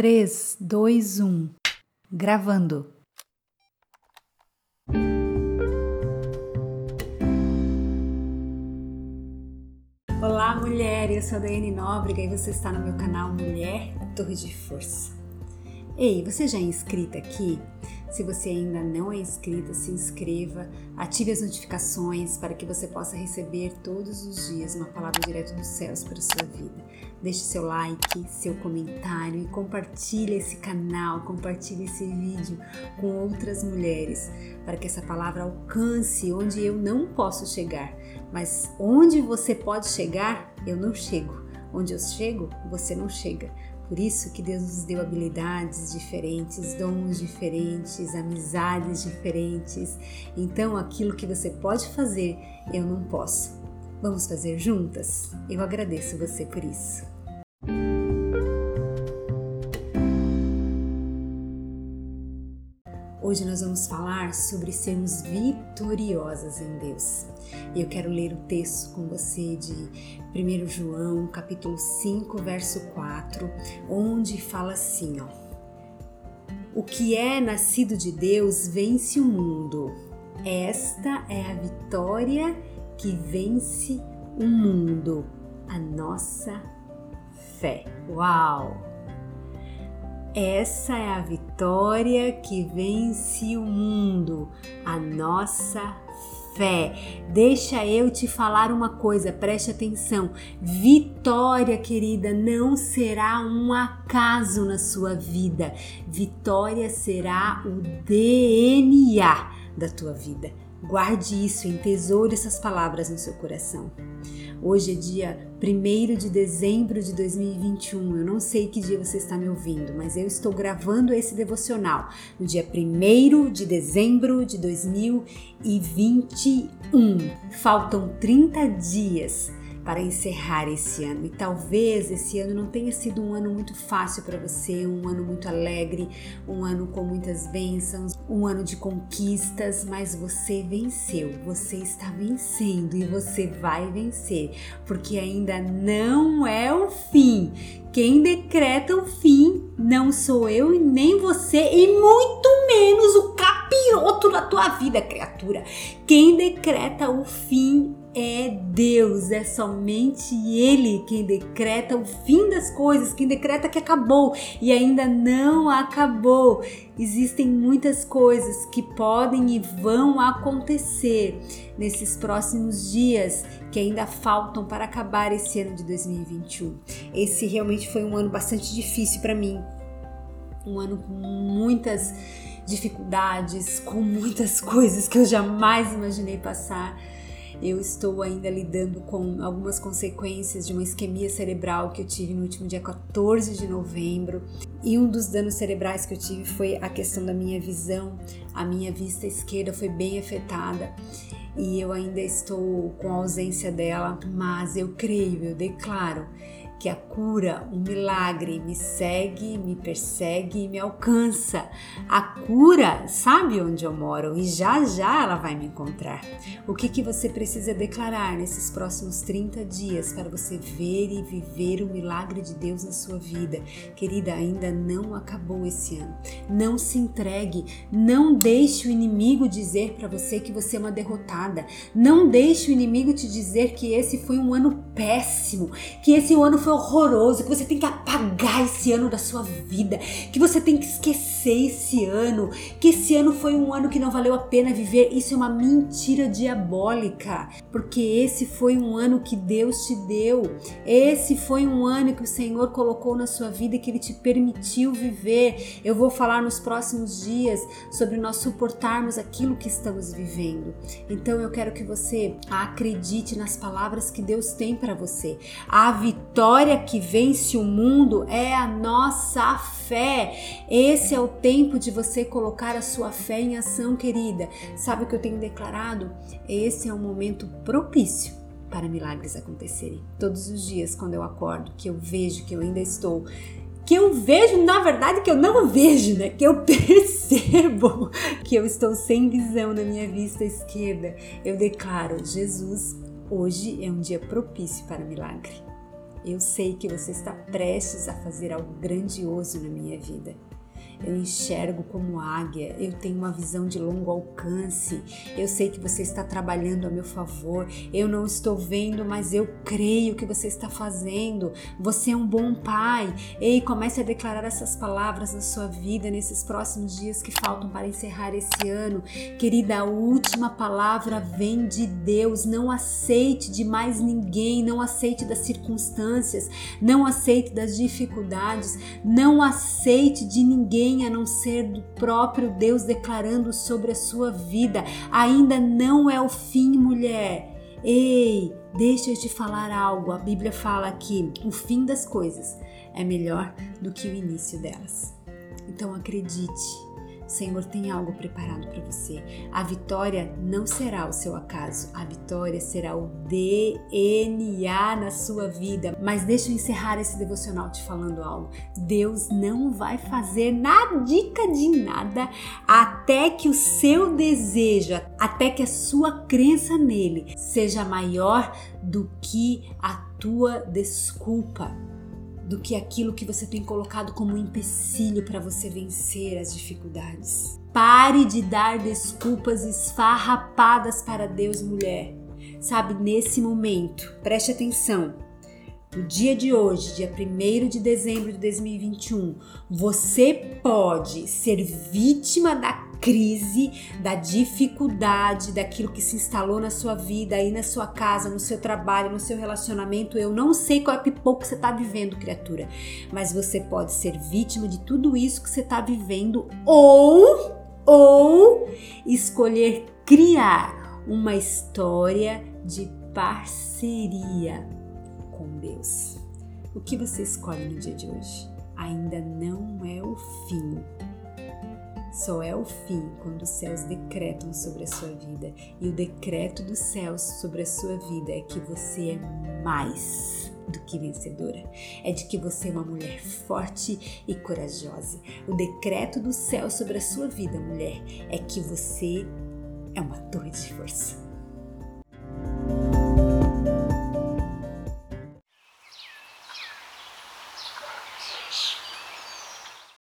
3, 2, 1. Gravando. Olá, mulher! Eu sou a Daiane Nóbrega e você está no meu canal Mulher Torre de Força. Ei, você já é inscrita aqui? Se você ainda não é inscrita, se inscreva, ative as notificações para que você possa receber todos os dias uma palavra direto dos céus para a sua vida. Deixe seu like, seu comentário e compartilhe esse canal, compartilhe esse vídeo com outras mulheres para que essa palavra alcance onde eu não posso chegar, mas onde você pode chegar, eu não chego. Onde eu chego, você não chega por isso que Deus nos deu habilidades diferentes, dons diferentes, amizades diferentes. Então, aquilo que você pode fazer, eu não posso. Vamos fazer juntas? Eu agradeço você por isso. Hoje nós vamos falar sobre sermos vitoriosas em Deus. Eu quero ler o texto com você de 1 João, capítulo 5, verso 4, onde fala assim, ó: O que é nascido de Deus vence o mundo. Esta é a vitória que vence o mundo, a nossa fé. Uau! Essa é a vitória que vence o mundo, a nossa fé. Deixa eu te falar uma coisa, preste atenção. Vitória, querida, não será um acaso na sua vida. Vitória será o DNA da tua vida. Guarde isso, entesoure essas palavras no seu coração. Hoje é dia 1 de dezembro de 2021. Eu não sei que dia você está me ouvindo, mas eu estou gravando esse devocional no dia 1 de dezembro de 2021. Faltam 30 dias para encerrar esse ano. E talvez esse ano não tenha sido um ano muito fácil para você, um ano muito alegre, um ano com muitas bênçãos, um ano de conquistas, mas você venceu, você está vencendo e você vai vencer, porque ainda não é o fim. Quem decreta o fim não sou eu e nem você, e muito menos o capiroto da tua vida, criatura. Quem decreta o fim é Deus, é somente Ele quem decreta o fim das coisas, quem decreta que acabou e ainda não acabou. Existem muitas coisas que podem e vão acontecer nesses próximos dias que ainda faltam para acabar esse ano de 2021. Esse realmente foi um ano bastante difícil para mim, um ano com muitas dificuldades, com muitas coisas que eu jamais imaginei passar eu estou ainda lidando com algumas consequências de uma isquemia cerebral que eu tive no último dia 14 de novembro. E um dos danos cerebrais que eu tive foi a questão da minha visão. A minha vista esquerda foi bem afetada e eu ainda estou com a ausência dela, mas eu creio, eu declaro que a cura, o milagre me segue, me persegue e me alcança. A cura sabe onde eu moro e já já ela vai me encontrar. O que, que você precisa declarar nesses próximos 30 dias para você ver e viver o milagre de Deus na sua vida? Querida, ainda não acabou esse ano. Não se entregue, não deixe o inimigo dizer para você que você é uma derrotada. Não deixe o inimigo te dizer que esse foi um ano péssimo, que esse ano foi horroroso, que você tem que apagar esse ano da sua vida, que você tem que esquecer esse ano, que esse ano foi um ano que não valeu a pena viver. Isso é uma mentira diabólica, porque esse foi um ano que Deus te deu. Esse foi um ano que o Senhor colocou na sua vida e que ele te permitiu viver. Eu vou falar nos próximos dias sobre nós suportarmos aquilo que estamos vivendo. Então eu quero que você acredite nas palavras que Deus tem para você. A vitória vitória que vence o mundo é a nossa fé. Esse é o tempo de você colocar a sua fé em ação, querida. Sabe o que eu tenho declarado? Esse é um momento propício para milagres acontecerem. Todos os dias, quando eu acordo, que eu vejo que eu ainda estou que eu vejo, na verdade, que eu não vejo, né? Que eu percebo que eu estou sem visão na minha vista esquerda. Eu declaro, Jesus, hoje é um dia propício para milagre. Eu sei que você está prestes a fazer algo grandioso na minha vida eu enxergo como águia, eu tenho uma visão de longo alcance, eu sei que você está trabalhando a meu favor, eu não estou vendo, mas eu creio que você está fazendo, você é um bom pai. Ei, comece a declarar essas palavras na sua vida nesses próximos dias que faltam para encerrar esse ano. Querida, a última palavra vem de Deus, não aceite de mais ninguém, não aceite das circunstâncias, não aceite das dificuldades, não aceite de ninguém ninguém a não ser do próprio Deus declarando sobre a sua vida. Ainda não é o fim, mulher. Ei, deixa eu te falar algo. A Bíblia fala que o fim das coisas é melhor do que o início delas. Então acredite Senhor tem algo preparado para você. A vitória não será o seu acaso, a vitória será o DNA na sua vida. Mas deixa eu encerrar esse devocional te falando algo. Deus não vai fazer nada de nada até que o seu desejo, até que a sua crença nele seja maior do que a tua desculpa do que aquilo que você tem colocado como empecilho para você vencer as dificuldades. Pare de dar desculpas esfarrapadas para Deus, mulher. Sabe, nesse momento, preste atenção. No dia de hoje, dia 1 de dezembro de 2021, você pode ser vítima da crise, da dificuldade, daquilo que se instalou na sua vida, aí na sua casa, no seu trabalho, no seu relacionamento. Eu não sei qual é o pipoco que você está vivendo, criatura, mas você pode ser vítima de tudo isso que você está vivendo ou, ou escolher criar uma história de parceria com Deus. O que você escolhe no dia de hoje? Ainda não é o fim só é o fim quando os céus decretam sobre a sua vida. E o decreto dos céus sobre a sua vida é que você é mais do que vencedora. É de que você é uma mulher forte e corajosa. O decreto do céu sobre a sua vida, mulher, é que você é uma torre de força.